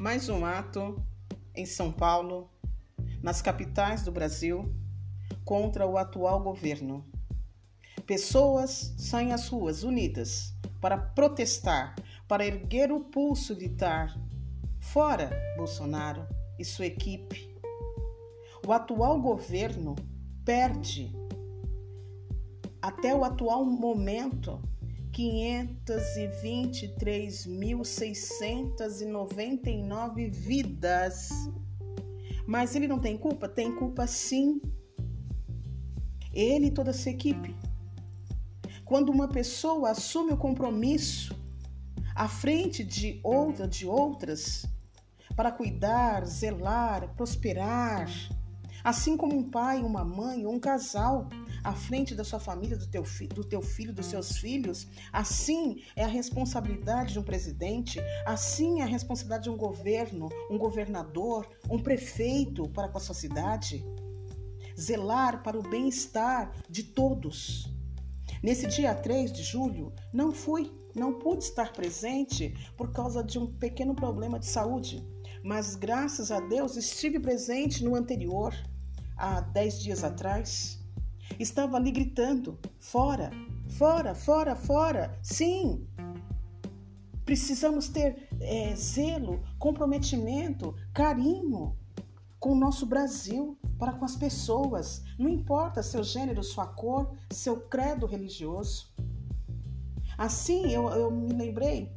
mais um ato em São Paulo, nas capitais do Brasil, contra o atual governo. Pessoas saem às ruas unidas para protestar, para erguer o pulso e gritar: fora Bolsonaro e sua equipe. O atual governo perde, até o atual momento, 523.699 vidas. Mas ele não tem culpa? Tem culpa sim. Ele e toda a sua equipe. Quando uma pessoa assume o compromisso à frente de outra, de outras, para cuidar, zelar, prosperar, assim como um pai, uma mãe ou um casal à frente da sua família, do teu, do teu filho, dos seus filhos. Assim é a responsabilidade de um presidente, assim é a responsabilidade de um governo, um governador, um prefeito para com a sua cidade. Zelar para o bem-estar de todos. Nesse dia 3 de julho, não fui, não pude estar presente por causa de um pequeno problema de saúde, mas graças a Deus estive presente no anterior, há 10 dias atrás. Estava ali gritando: fora, fora, fora, fora. Sim! Precisamos ter é, zelo, comprometimento, carinho com o nosso Brasil, para com as pessoas. Não importa seu gênero, sua cor, seu credo religioso. Assim, eu, eu me lembrei,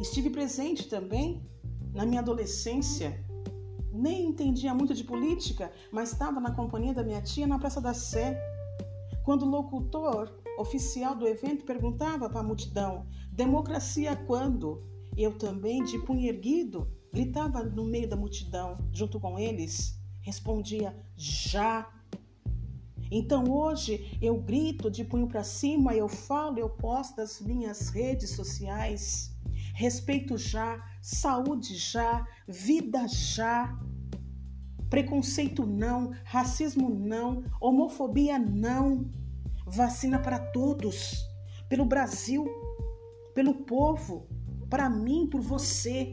estive presente também na minha adolescência nem entendia muito de política, mas estava na companhia da minha tia na Praça da Sé. Quando o locutor oficial do evento perguntava para a multidão: democracia quando? Eu também, de punho erguido, gritava no meio da multidão, junto com eles, respondia: já. Então hoje eu grito de punho para cima, eu falo, eu posto das minhas redes sociais. Respeito já, saúde já, vida já. Preconceito não, racismo não, homofobia não. Vacina para todos, pelo Brasil, pelo povo, para mim, por você.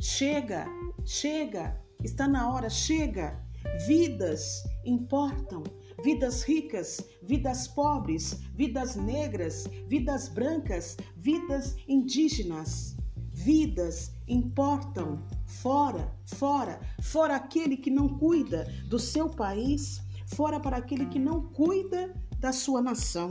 Chega, chega, está na hora, chega. Vidas importam, vidas ricas, vidas pobres, vidas negras, vidas brancas, vidas indígenas. Vidas importam. Fora, fora, fora aquele que não cuida do seu país, fora para aquele que não cuida da sua nação.